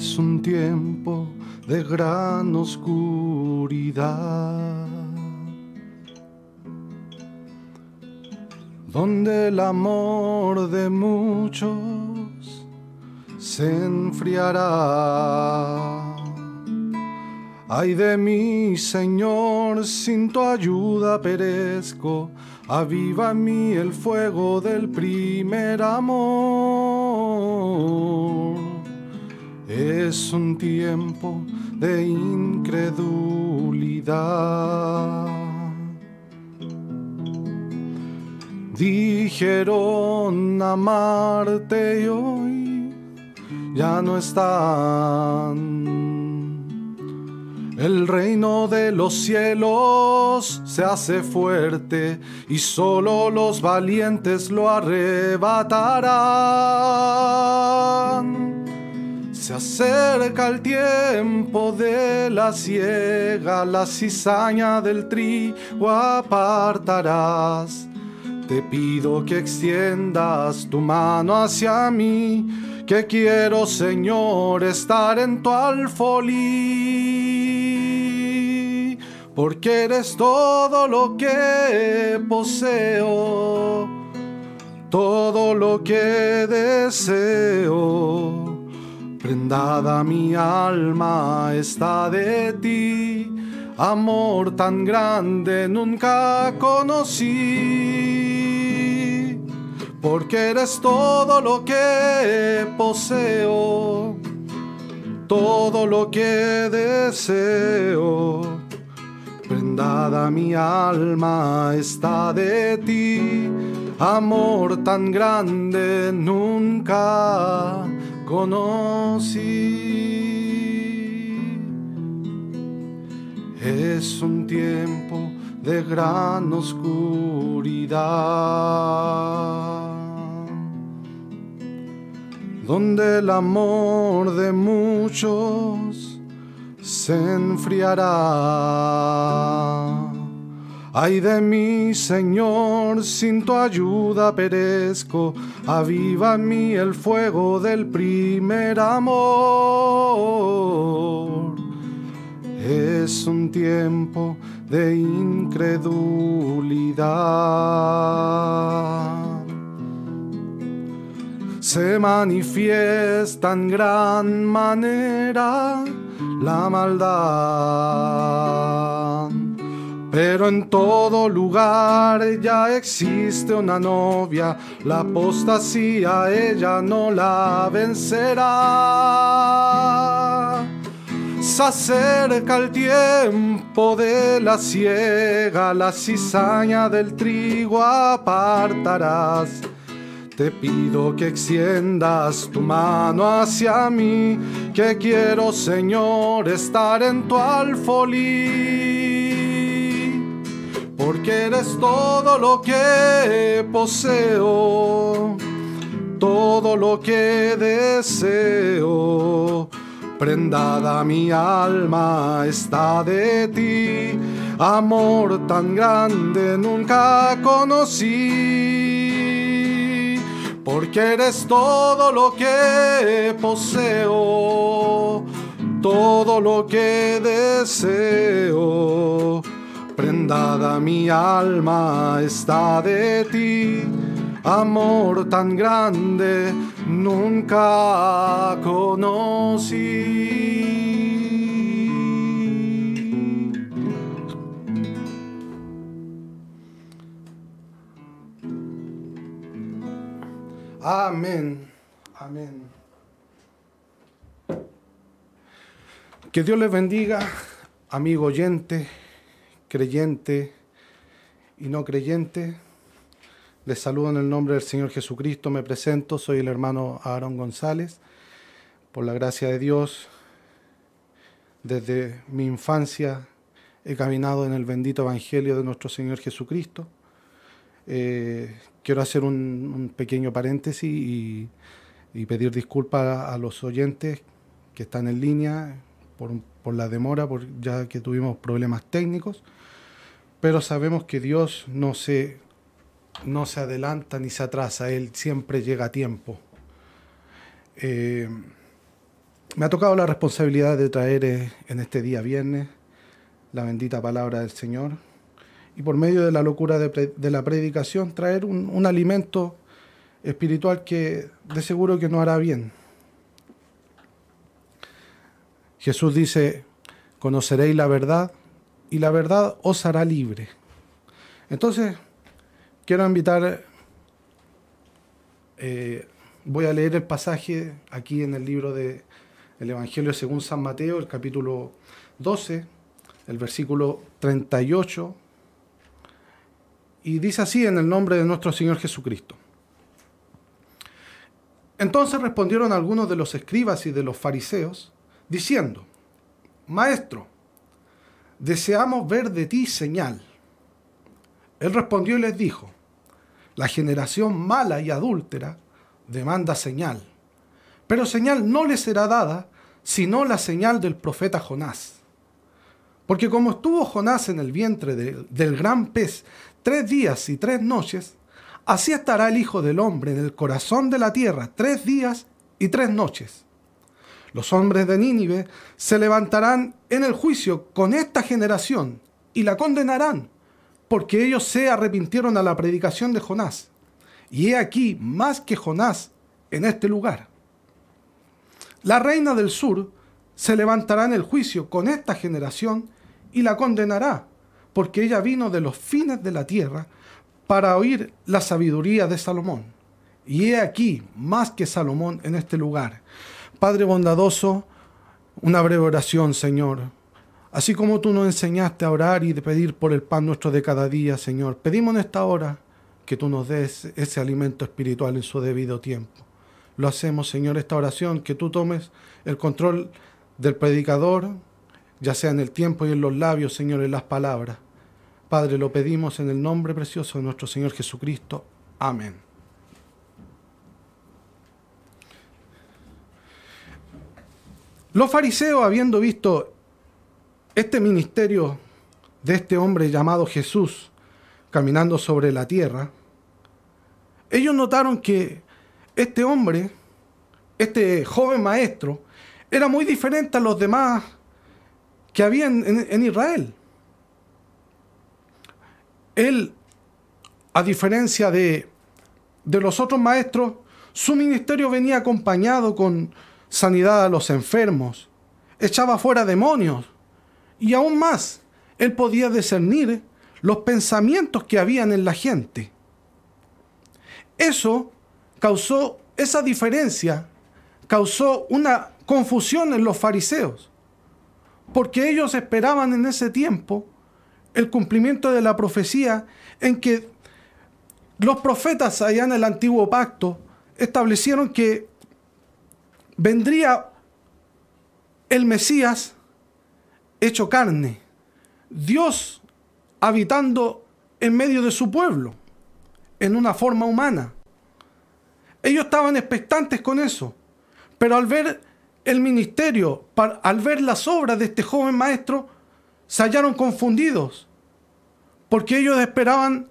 Es un tiempo de gran oscuridad, donde el amor de muchos se enfriará. Ay de mí, Señor, sin tu ayuda perezco, aviva en mí el fuego del primer amor. Es un tiempo de incredulidad. Dijeron amarte y hoy ya no están. El reino de los cielos se hace fuerte y solo los valientes lo arrebatarán. Se acerca el tiempo de la siega, la cizaña del trigo apartarás. Te pido que extiendas tu mano hacia mí, que quiero, Señor, estar en tu alfolí, porque eres todo lo que poseo, todo lo que deseo Prendada mi alma está de ti, amor tan grande nunca conocí, porque eres todo lo que poseo, todo lo que deseo. Prendada mi alma está de ti, amor tan grande nunca conocí. Es un tiempo de gran oscuridad, donde el amor de muchos se enfriará. Ay de mí, Señor, sin tu ayuda perezco, aviva en mí el fuego del primer amor. Es un tiempo de incredulidad. Se manifiesta en gran manera la maldad pero en todo lugar ya existe una novia, la apostasía ella no la vencerá. Se acerca el tiempo de la siega, la cizaña del trigo apartarás. Te pido que extiendas tu mano hacia mí, que quiero, Señor, estar en tu alfolí porque eres todo lo que poseo, todo lo que deseo. Prendada mi alma está de ti, amor tan grande nunca conocí, porque eres todo lo que poseo, todo lo que deseo prendada mi alma está de ti. Amor tan grande nunca conocí. Amén. Amén. Que Dios les bendiga, amigo oyente creyente y no creyente. Les saludo en el nombre del Señor Jesucristo. Me presento, soy el hermano Aarón González. Por la gracia de Dios, desde mi infancia he caminado en el bendito Evangelio de nuestro Señor Jesucristo. Eh, quiero hacer un, pequeño paréntesis y, pedir disculpas a los oyentes que están en línea por, por la demora, por, ya que tuvimos problemas técnicos pero sabemos que Dios no se, no se adelanta ni se atrasa, Él siempre llega a tiempo. Eh, me ha tocado la responsabilidad de traer eh, en este día viernes la bendita palabra del Señor y por medio de la locura de, la predicación traer un, un, alimento espiritual que de seguro que no hará bien. Jesús dice, conoceréis la verdad y la verdad os hará libre. Entonces, quiero invitar, eh, voy a leer el pasaje aquí en el libro del el Evangelio según San Mateo, el capítulo 12, el versículo 38, y dice así en el nombre de nuestro Señor Jesucristo. Entonces respondieron algunos de los escribas y de los fariseos, diciendo, Maestro, deseamos ver de ti señal. Él respondió y les dijo, la generación mala y adúltera demanda señal, pero señal no le será dada sino la señal del profeta Jonás. Porque como estuvo Jonás en el vientre del gran pez tres días y tres noches, así estará el Hijo del Hombre en el corazón de la tierra tres días y tres noches. Los hombres de Nínive se levantarán en el juicio con esta generación y la condenarán, porque ellos se arrepintieron a la predicación de Jonás. Y he aquí más que Jonás en este lugar. La reina del sur se levantará en el juicio con esta generación y la condenará, porque ella vino de los fines de la tierra para oír la sabiduría de Salomón. Y he aquí más que Salomón en este lugar. Padre bondadoso, una breve oración, Señor. Así como tú nos enseñaste a orar y de pedir por el pan nuestro de cada día, Señor, pedimos en esta hora que tú nos des ese alimento espiritual en su debido tiempo. Lo hacemos, Señor, esta oración, que tú tomes el control del predicador, ya sea en el tiempo y en los labios, Señor, en las palabras. Padre, lo pedimos en el nombre precioso de nuestro Señor Jesucristo. Amén. Los fariseos, habiendo visto este ministerio de este hombre llamado Jesús caminando sobre la tierra, ellos notaron que este hombre, este joven maestro, era muy diferente a los demás que había en, Israel. Él, a diferencia de, de los otros maestros, su ministerio venía acompañado con, sanidad a los enfermos, echaba fuera demonios y aún más, él podía discernir los pensamientos que habían en la gente. Eso causó, esa diferencia causó una confusión en los fariseos, porque ellos esperaban en ese tiempo el cumplimiento de la profecía en que los profetas allá en el antiguo pacto establecieron que vendría el Mesías hecho carne, Dios habitando en medio de su pueblo, en una forma humana. Ellos estaban expectantes con eso, pero al ver el ministerio, al ver las obras de este joven maestro, se hallaron confundidos, porque ellos esperaban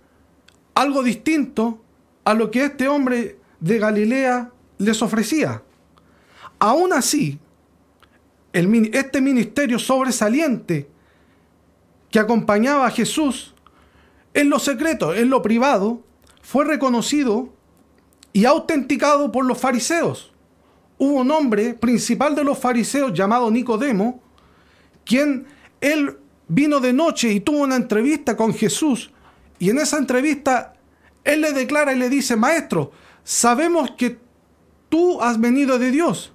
algo distinto a lo que este hombre de Galilea les ofrecía. Aún así, este ministerio sobresaliente que acompañaba a Jesús en lo secreto, en lo privado, fue reconocido y autenticado por los fariseos. Hubo un hombre principal de los fariseos llamado Nicodemo, quien él vino de noche y tuvo una entrevista con Jesús y en esa entrevista él le declara y le dice, maestro, sabemos que tú has venido de Dios,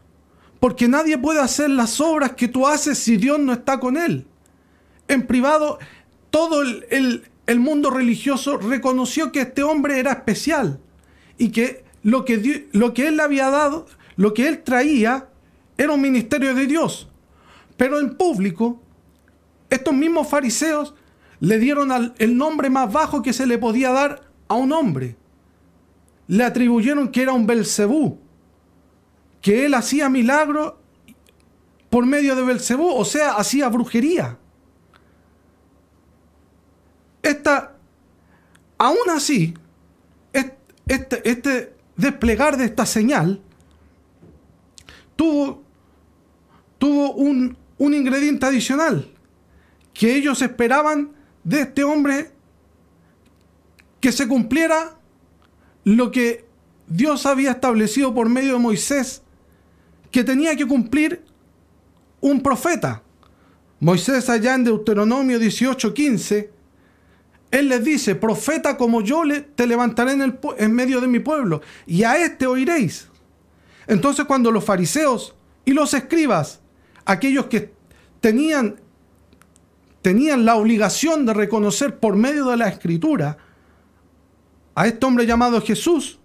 porque nadie puede hacer las obras que tú haces si Dios no está con él. En privado, todo el, mundo religioso reconoció que este hombre era especial y que lo que, lo que él había dado, lo que él traía, era un ministerio de Dios. Pero en público, estos mismos fariseos le dieron el nombre más bajo que se le podía dar a un hombre. Le atribuyeron que era un Belcebú, que él hacía milagros por medio de Belcebú, o sea, hacía brujería. Esta, aún así, este, este desplegar de esta señal tuvo, tuvo un, un ingrediente adicional que ellos esperaban de este hombre que se cumpliera lo que Dios había establecido por medio de Moisés, que tenía que cumplir un profeta. Moisés allá en Deuteronomio 18:15, él les dice, profeta como yo te levantaré en, el, en medio de mi pueblo, y a este oiréis. Entonces cuando los fariseos y los escribas, aquellos que tenían tenían la obligación de reconocer por medio de la escritura a este hombre llamado Jesús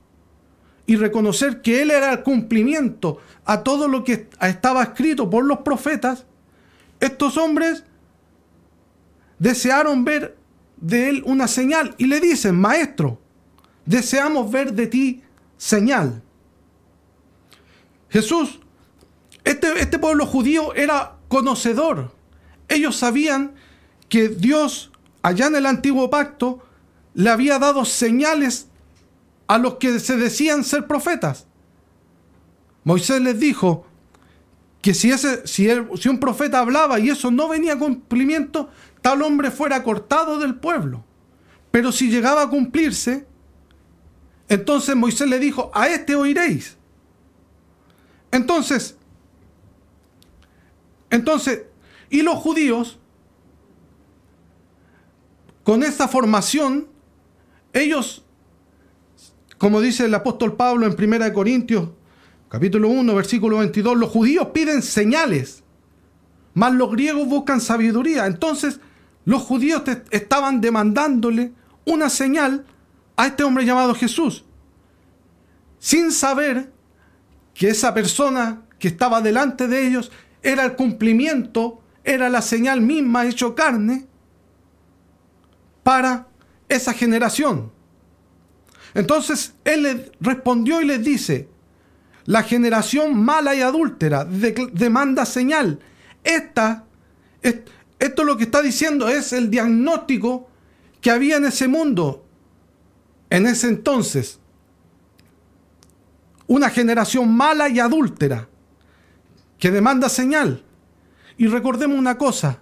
y reconocer que él era el cumplimiento a todo lo que estaba escrito por los profetas, estos hombres desearon ver de él una señal y le dicen, maestro, deseamos ver de ti señal. Jesús, este, este pueblo judío era conocedor. Ellos sabían que Dios, allá en el antiguo pacto, le había dado señales a los que se decían ser profetas. Moisés les dijo que si, ese, si, un profeta hablaba y eso no venía a cumplimiento, tal hombre fuera cortado del pueblo. Pero si llegaba a cumplirse, entonces Moisés le dijo, a este oiréis. Entonces, entonces, y los judíos con esta formación, ellos, como dice el apóstol Pablo en 1 Corintios, capítulo 1, versículo 22, los judíos piden señales, mas los griegos buscan sabiduría. Entonces, los judíos estaban demandándole una señal a este hombre llamado Jesús, sin saber que esa persona que estaba delante de ellos era el cumplimiento, era la señal misma hecho carne para esa generación. Entonces él le respondió y les dice, la generación mala y adúltera demanda señal. Esta, esto lo que está diciendo es el diagnóstico que había en ese mundo en ese entonces. Una generación mala y adúltera que demanda señal. Y recordemos una cosa,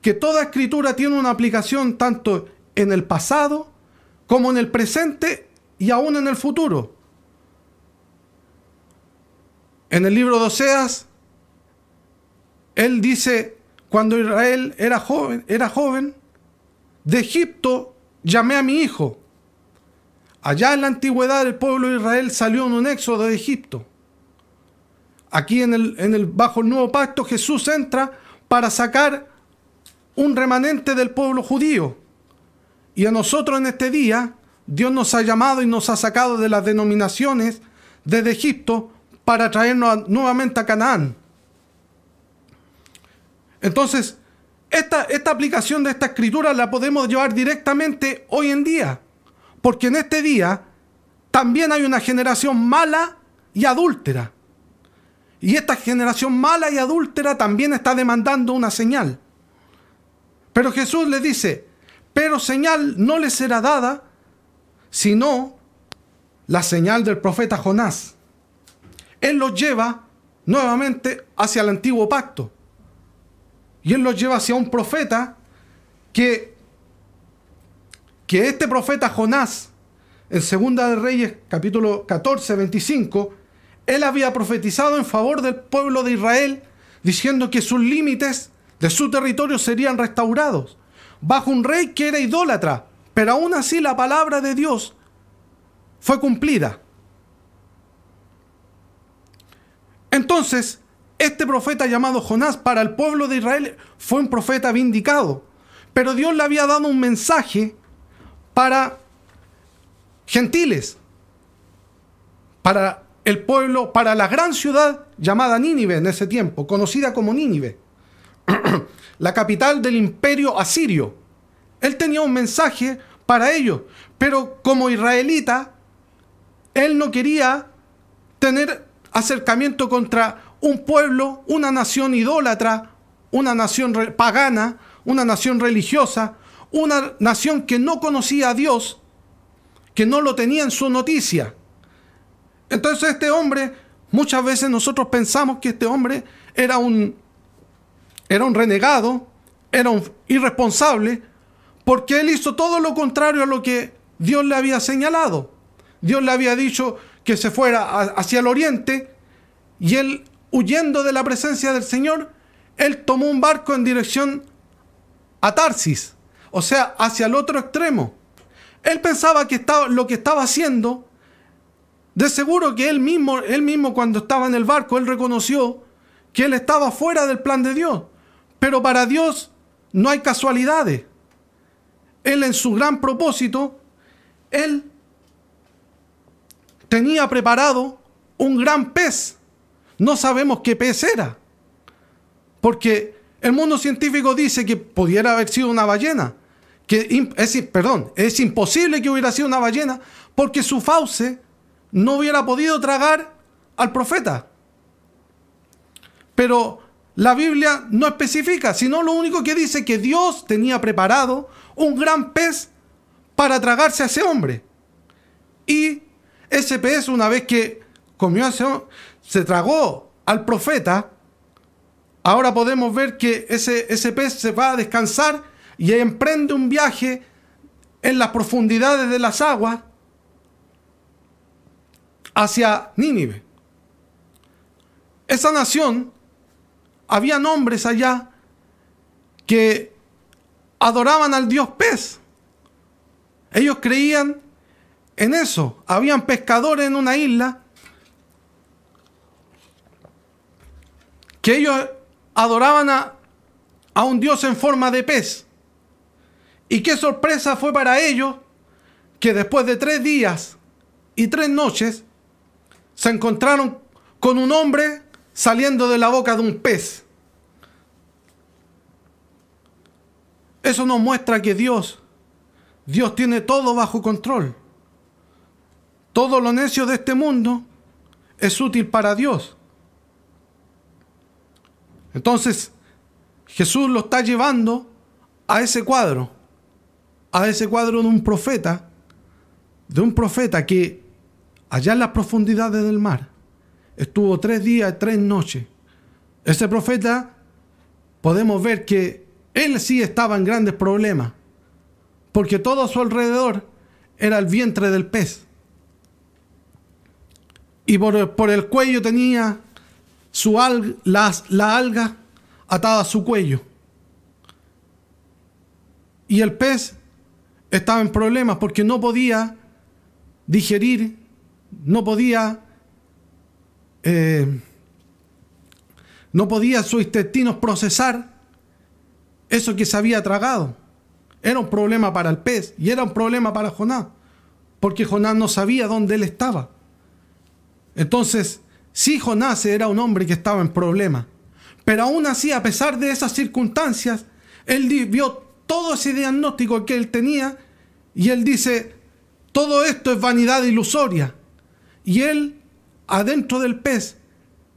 que toda escritura tiene una aplicación tanto en el pasado como en el presente y aún en el futuro. En el libro de Oseas, él dice, cuando Israel era joven, era joven, de Egipto llamé a mi hijo. Allá en la antigüedad el pueblo de Israel salió en un éxodo de Egipto. Aquí en el, en el, bajo el nuevo pacto Jesús entra para sacar un remanente del pueblo judío. Y a nosotros en este día, Dios nos ha llamado y nos ha sacado de las denominaciones desde Egipto para traernos nuevamente a Canaán. Entonces, esta, esta aplicación de esta escritura la podemos llevar directamente hoy en día. Porque en este día también hay una generación mala y adúltera. Y esta generación mala y adúltera también está demandando una señal. Pero Jesús le dice, pero señal no le será dada, sino la señal del profeta Jonás. Él los lleva nuevamente hacia el antiguo pacto. Y él los lleva hacia un profeta que, que este profeta Jonás, en Segunda de Reyes capítulo 14, 25, él había profetizado en favor del pueblo de Israel, diciendo que sus límites de su territorio serían restaurados, bajo un rey que era idólatra, pero aún así la palabra de Dios fue cumplida. Entonces, este profeta llamado Jonás para el pueblo de Israel fue un profeta vindicado, pero Dios le había dado un mensaje para gentiles, para el pueblo, para la gran ciudad llamada Nínive en ese tiempo, conocida como Nínive, la capital del imperio asirio. Él tenía un mensaje para ellos, pero como israelita, él no quería tener acercamiento contra un pueblo, una nación idólatra, una nación pagana, una nación religiosa, una nación que no conocía a Dios, que no lo tenía en su noticia. Entonces este hombre, muchas veces nosotros pensamos que este hombre era un, era un renegado, era un irresponsable, porque él hizo todo lo contrario a lo que Dios le había señalado. Dios le había dicho que se fuera hacia el oriente y él, huyendo de la presencia del Señor, él tomó un barco en dirección a Tarsis, o sea, hacia el otro extremo. Él pensaba que estaba, lo que estaba haciendo de seguro que él mismo, él mismo cuando estaba en el barco, él reconoció que él estaba fuera del plan de Dios. Pero para Dios no hay casualidades. Él en su gran propósito, él tenía preparado un gran pez. No sabemos qué pez era. Porque el mundo científico dice que pudiera haber sido una ballena. Que es, perdón, es imposible que hubiera sido una ballena porque su fauce no hubiera podido tragar al profeta. Pero la Biblia no especifica, sino lo único que dice que Dios tenía preparado un gran pez para tragarse a ese hombre. Y ese pez, una vez que comió a ese se tragó al profeta, ahora podemos ver que ese, ese pez se va a descansar y emprende un viaje en las profundidades de las aguas hacia Nínive. Esa nación, había hombres allá que adoraban al dios pez. Ellos creían en eso. Habían pescadores en una isla que ellos adoraban a, a un dios en forma de pez. Y qué sorpresa fue para ellos que después de tres días y tres noches se encontraron con un hombre saliendo de la boca de un pez. Eso nos muestra que Dios, Dios tiene todo bajo control. Todo lo necio de este mundo es útil para Dios. Entonces, Jesús lo está llevando a ese cuadro, a ese cuadro de un profeta, de un profeta que allá en las profundidades del mar. Estuvo tres días tres noches. Ese profeta, podemos ver que él sí estaba en grandes problemas, porque todo a su alrededor era el vientre del pez. Y por, el cuello tenía su la, alga atada a su cuello. Y el pez estaba en problemas porque no podía digerir no podía, eh, no podía sus intestinos procesar eso que se había tragado. Era un problema para el pez y era un problema para Jonás, porque Jonás no sabía dónde él estaba. Entonces, sí, Jonás era un hombre que estaba en problema, pero aún así, a pesar de esas circunstancias, Él vio todo ese diagnóstico que él tenía y él dice, todo esto es vanidad ilusoria. Y él, adentro del pez,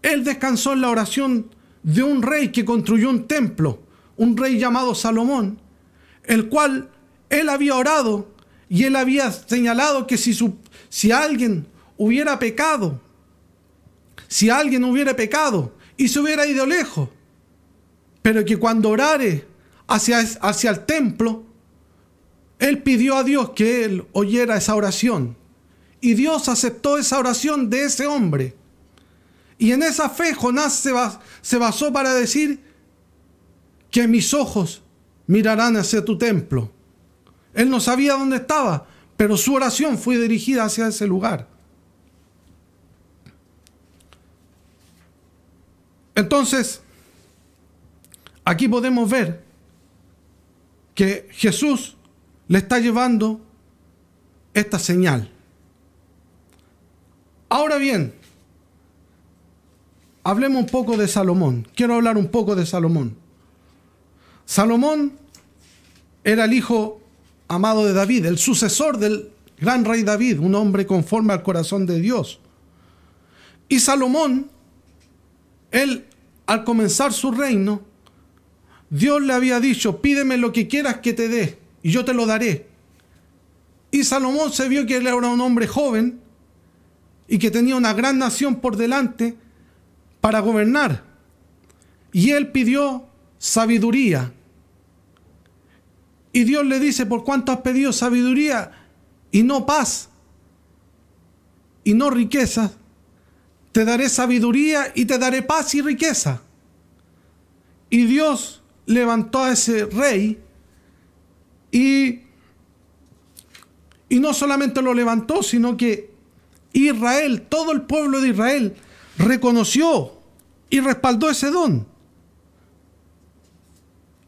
él descansó en la oración de un rey que construyó un templo, un rey llamado Salomón, el cual él había orado y él había señalado que si, si alguien hubiera pecado, si alguien hubiera pecado y se hubiera ido lejos, pero que cuando orare hacia, hacia el templo, él pidió a Dios que él oyera esa oración. Y Dios aceptó esa oración de ese hombre. Y en esa fe Jonás se basó para decir que mis ojos mirarán hacia tu templo. Él no sabía dónde estaba, pero su oración fue dirigida hacia ese lugar. Entonces, aquí podemos ver que Jesús le está llevando esta señal. Ahora bien, hablemos un poco de Salomón. Quiero hablar un poco de Salomón. Salomón era el hijo amado de David, el sucesor del gran rey David, un hombre conforme al corazón de Dios. Y Salomón, él al comenzar su reino, Dios le había dicho, pídeme lo que quieras que te dé y yo te lo daré. Y Salomón se vio que él era un hombre joven y que tenía una gran nación por delante para gobernar. Y él pidió sabiduría. Y Dios le dice, ¿por cuánto has pedido sabiduría y no paz y no riqueza? Te daré sabiduría y te daré paz y riqueza. Y Dios levantó a ese rey y, y no solamente lo levantó, sino que Israel, todo el pueblo de Israel, reconoció y respaldó ese don.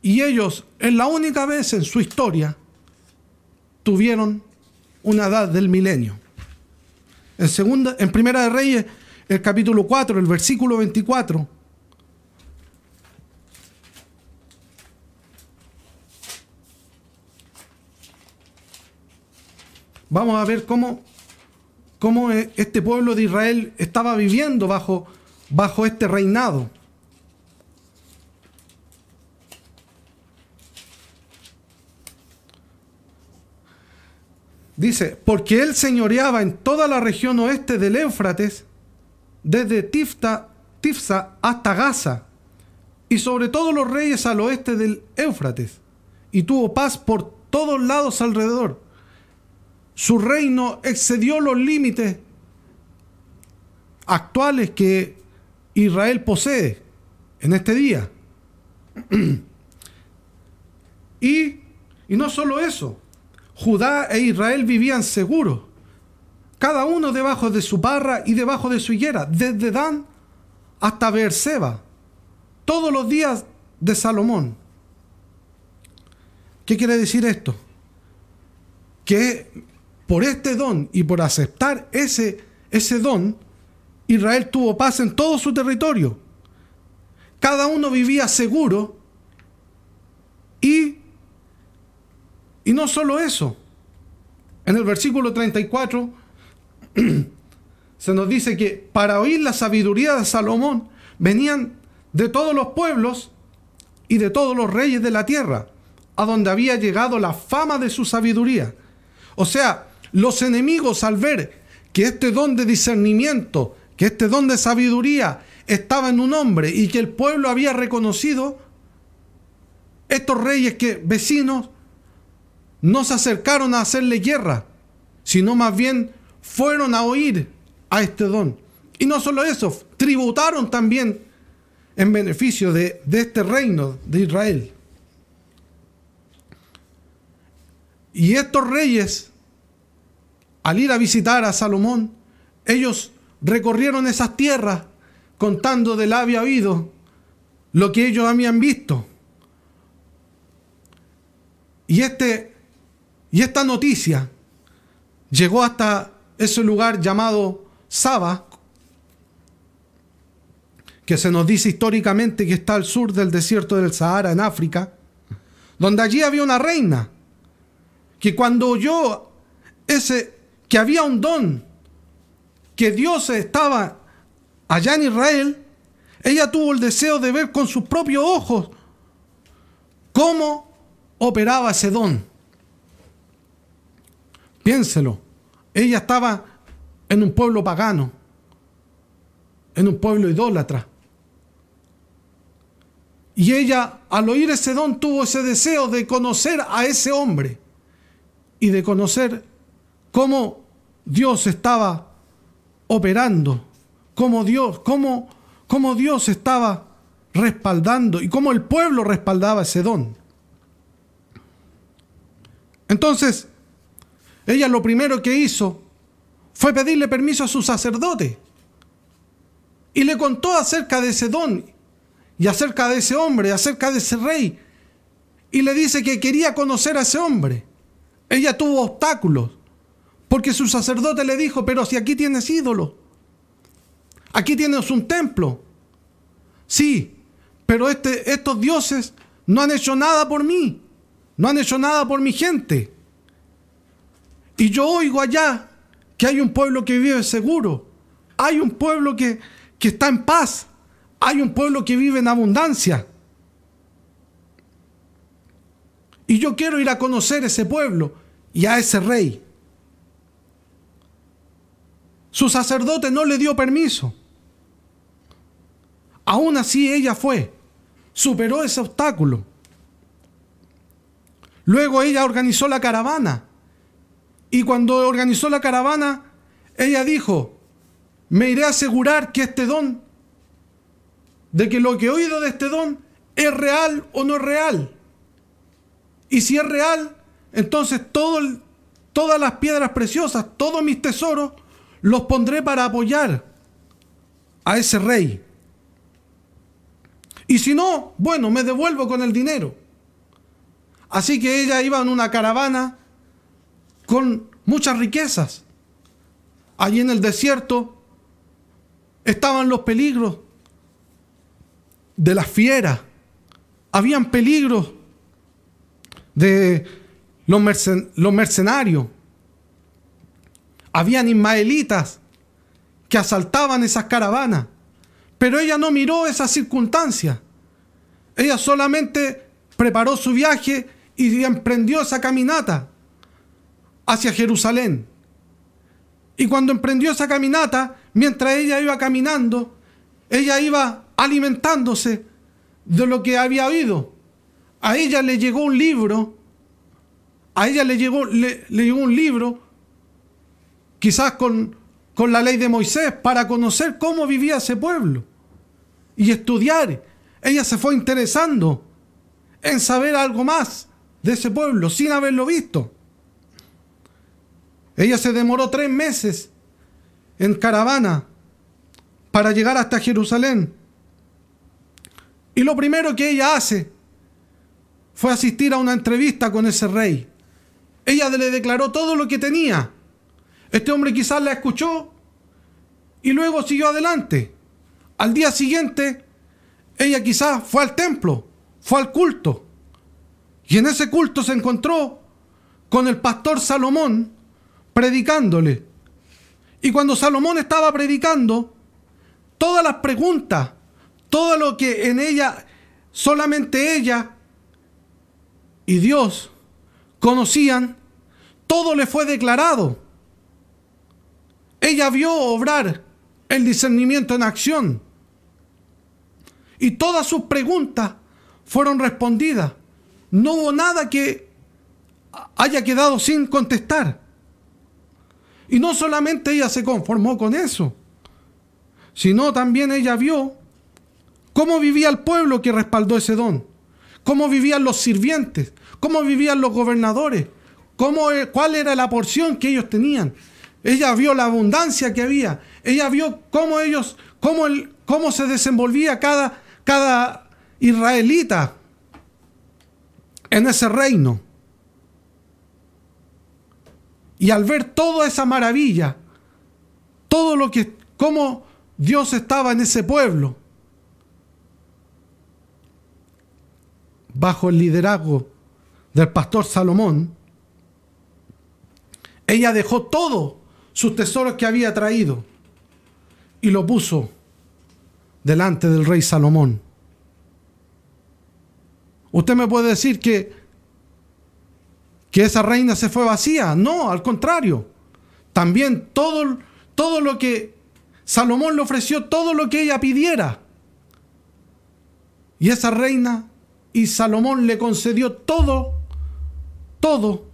Y ellos, en la única vez en su historia, tuvieron una edad del milenio. En, Primera de Reyes, el capítulo 4, el versículo 24, vamos a ver cómo, cómo este pueblo de Israel estaba viviendo bajo, bajo este reinado. Dice, porque él señoreaba en toda la región oeste del Éufrates, desde Tifta, Tifsa hasta Gaza, y sobre todos los reyes al oeste del Éufrates, y tuvo paz por todos lados alrededor su reino excedió los límites actuales que Israel posee en este día. y, y no solo eso, Judá e Israel vivían seguros, cada uno debajo de su barra y debajo de su higuera, desde Dan hasta Beerseba, todos los días de Salomón. ¿Qué quiere decir esto? Que por este don y por aceptar ese, ese don, Israel tuvo paz en todo su territorio. Cada uno vivía seguro y, y no solo eso. En el versículo 34 se nos dice que para oír la sabiduría de Salomón venían de todos los pueblos y de todos los reyes de la tierra, a donde había llegado la fama de su sabiduría. O sea, los enemigos al ver que este don de discernimiento, que este don de sabiduría estaba en un hombre y que el pueblo había reconocido, estos reyes que vecinos no se acercaron a hacerle guerra, sino más bien fueron a oír a este don. Y no solo eso, tributaron también en beneficio de, de este reino de Israel. Y estos reyes al ir a visitar a Salomón, ellos recorrieron esas tierras contando del había oído lo que ellos habían visto. Y, este, y esta noticia llegó hasta ese lugar llamado Saba, que se nos dice históricamente que está al sur del desierto del Sahara, en África, donde allí había una reina, que cuando oyó ese, que había un don, que Dios estaba allá en Israel, ella tuvo el deseo de ver con sus propios ojos cómo operaba ese don. Piénselo, ella estaba en un pueblo pagano, en un pueblo idólatra. Y ella, al oír ese don, tuvo ese deseo de conocer a ese hombre y de conocer cómo Dios estaba operando, cómo Dios, cómo, cómo Dios estaba respaldando y cómo el pueblo respaldaba ese don. Entonces, ella lo primero que hizo fue pedirle permiso a su sacerdote y le contó acerca de ese don y acerca de ese hombre, acerca de ese rey. Y le dice que quería conocer a ese hombre. Ella tuvo obstáculos porque su sacerdote le dijo, pero si aquí tienes ídolo, aquí tienes un templo. Sí, pero este, estos dioses no han hecho nada por mí, no han hecho nada por mi gente. Y yo oigo allá que hay un pueblo que vive seguro, hay un pueblo que, que está en paz, hay un pueblo que vive en abundancia. Y yo quiero ir a conocer ese pueblo y a ese rey. Su sacerdote no le dio permiso. Aún así ella fue superó ese obstáculo. Luego ella organizó la caravana. Y cuando organizó la caravana, ella dijo, me iré a asegurar que este don, de que lo que he oído de este don es real o no es real. Y si es real, entonces todas las piedras preciosas, todos mis tesoros, los pondré para apoyar a ese rey. Y si no, bueno, me devuelvo con el dinero. Así que ella iba en una caravana con muchas riquezas. Allí en el desierto estaban los peligros de las fieras. Habían peligros de los, mercenarios. Habían ismaelitas que asaltaban esas caravanas. Pero ella no miró esa circunstancia. Ella solamente preparó su viaje y emprendió esa caminata hacia Jerusalén. Y cuando emprendió esa caminata, mientras ella iba caminando, ella iba alimentándose de lo que había oído. A ella le llegó un libro, a ella le llegó, le, llegó un libro, quizás con con la ley de Moisés para conocer cómo vivía ese pueblo y estudiar. Ella se fue interesando en saber algo más de ese pueblo sin haberlo visto. Ella se demoró tres meses en caravana para llegar hasta Jerusalén. Y lo primero que ella hace fue asistir a una entrevista con ese rey. Ella le declaró todo lo que tenía este hombre quizás la escuchó y luego siguió adelante. Al día siguiente, ella quizás fue al templo, fue al culto. Y en ese culto se encontró con el pastor Salomón predicándole. Y cuando Salomón estaba predicando, todas las preguntas, todo lo que en ella, solamente ella y Dios conocían, todo le fue declarado. Ella vio obrar el discernimiento en acción. Y todas sus preguntas fueron respondidas. No hubo nada que haya quedado sin contestar. Y no solamente ella se conformó con eso, sino también ella vio cómo vivía el pueblo que respaldó ese don, cómo vivían los sirvientes, cómo vivían los gobernadores, cómo, eh, cuál era la porción que ellos tenían. Ella vio la abundancia que había. Ella vio cómo ellos, cómo, el, cómo se desenvolvía cada, cada israelita en ese reino. Y al ver toda esa maravilla, todo lo que, cómo Dios estaba en ese pueblo, bajo el liderazgo del pastor Salomón, ella dejó todo sus tesoros que había traído y lo puso delante del rey Salomón. Usted me puede decir que, que esa reina se fue vacía. No, al contrario. También todo, todo lo que Salomón le ofreció, todo lo que ella pidiera. Y esa reina y Salomón le concedió todo, todo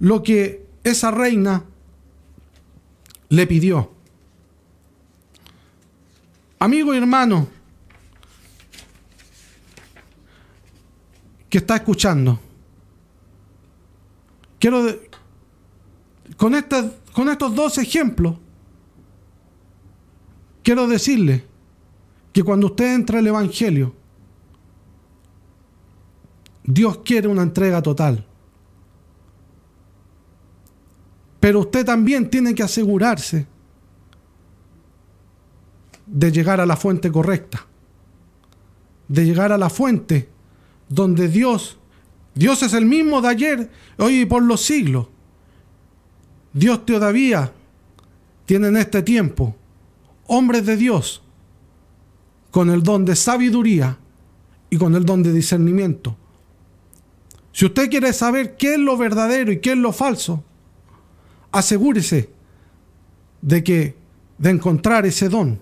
lo que esa reina le pidió. Amigo y hermano que está escuchando, quiero con, con estos dos ejemplos, quiero decirle que cuando usted entra al Evangelio, Dios quiere una entrega total. Pero usted también tiene que asegurarse de llegar a la fuente correcta, de llegar a la fuente donde Dios, Dios es el mismo de ayer, hoy y por los siglos. Dios todavía tiene en este tiempo hombres de Dios con el don de sabiduría y con el don de discernimiento si usted quiere saber qué es lo verdadero y qué es lo falso, asegúrese de que de encontrar ese don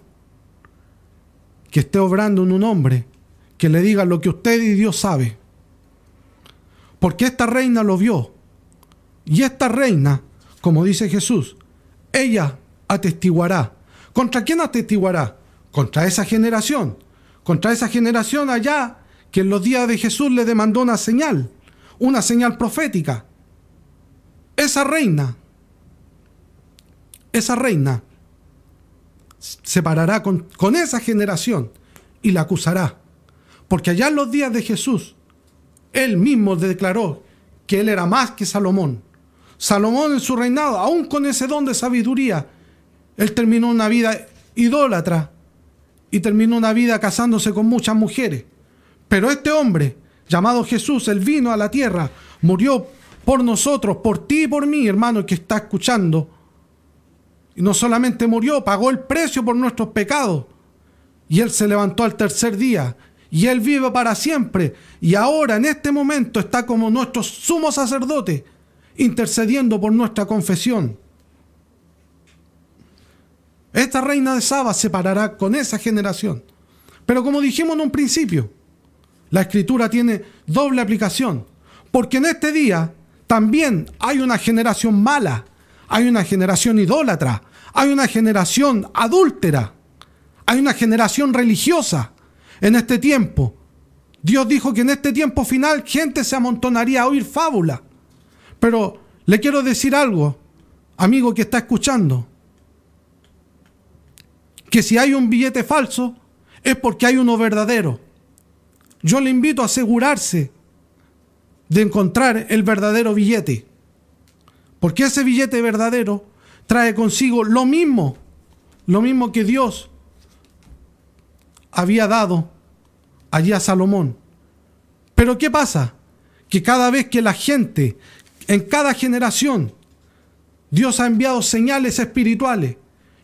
que esté obrando en un hombre que le diga lo que usted y Dios sabe. Porque esta reina lo vio. Y esta reina, como dice Jesús, ella atestiguará. ¿Contra quién atestiguará? Contra esa generación. Contra esa generación allá que en los días de Jesús le demandó una señal una señal profética. Esa reina, esa reina se parará con, con esa generación y la acusará. Porque allá en los días de Jesús, él mismo declaró que él era más que Salomón. Salomón en su reinado, aún con ese don de sabiduría, él terminó una vida idólatra y terminó una vida casándose con muchas mujeres. Pero este hombre llamado Jesús, Él vino a la tierra, murió por nosotros, por ti y por mí, hermano, que está escuchando. Y no solamente murió, pagó el precio por nuestros pecados. Y Él se levantó al tercer día. Y Él vive para siempre. Y ahora, en este momento, está como nuestro sumo sacerdote, intercediendo por nuestra confesión. Esta reina de Saba se parará con esa generación. Pero como dijimos en un principio, la escritura tiene doble aplicación, porque en este día también hay una generación mala, hay una generación idólatra, hay una generación adúltera, hay una generación religiosa en este tiempo. Dios dijo que en este tiempo final gente se amontonaría a oír fábula. Pero le quiero decir algo, amigo que está escuchando, que si hay un billete falso es porque hay uno verdadero. Yo le invito a asegurarse de encontrar el verdadero billete. Porque ese billete verdadero trae consigo lo mismo, lo mismo que Dios había dado allí a Salomón. Pero ¿qué pasa? Que cada vez que la gente, en cada generación, Dios ha enviado señales espirituales.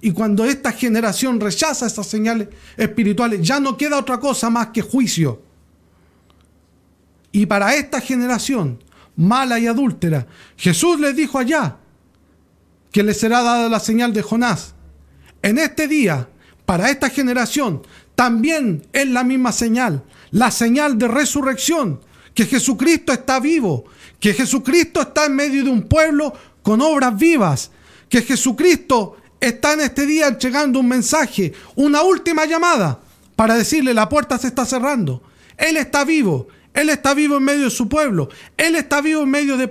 Y cuando esta generación rechaza esas señales espirituales, ya no queda otra cosa más que juicio. Y para esta generación mala y adúltera, Jesús les dijo allá que les será dada la señal de Jonás. En este día, para esta generación, también es la misma señal, la señal de resurrección, que Jesucristo está vivo, que Jesucristo está en medio de un pueblo con obras vivas, que Jesucristo está en este día entregando un mensaje, una última llamada para decirle la puerta se está cerrando. Él está vivo, él está vivo en medio de su pueblo. Él está vivo en medio de...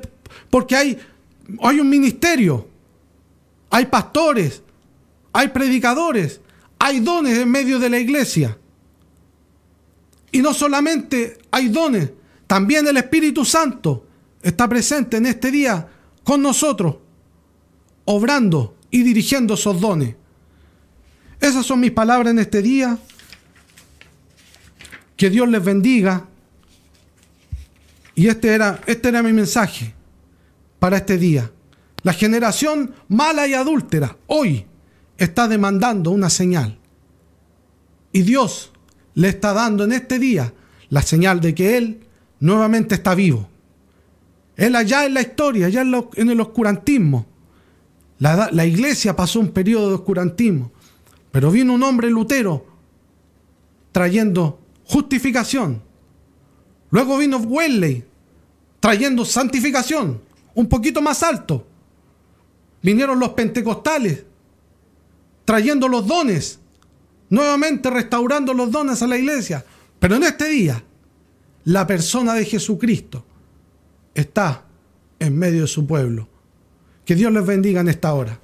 Porque hay, hay un ministerio. Hay pastores. Hay predicadores. Hay dones en medio de la iglesia. Y no solamente hay dones, también el Espíritu Santo está presente en este día con nosotros, obrando y dirigiendo esos dones. Esas son mis palabras en este día. Que Dios les bendiga Y este era, este era mi mensaje para este día. La generación mala y adúltera hoy está demandando una señal. Y Dios le está dando en este día la señal de que Él nuevamente está vivo. Él allá en la historia, allá en, el oscurantismo. La, iglesia pasó un periodo de oscurantismo, pero vino un hombre Lutero trayendo justificación. Luego vino Wesley trayendo santificación, un poquito más alto. Vinieron los pentecostales trayendo los dones, nuevamente restaurando los dones a la iglesia. Pero en este día, la persona de Jesucristo está en medio de su pueblo. Que Dios les bendiga en esta hora.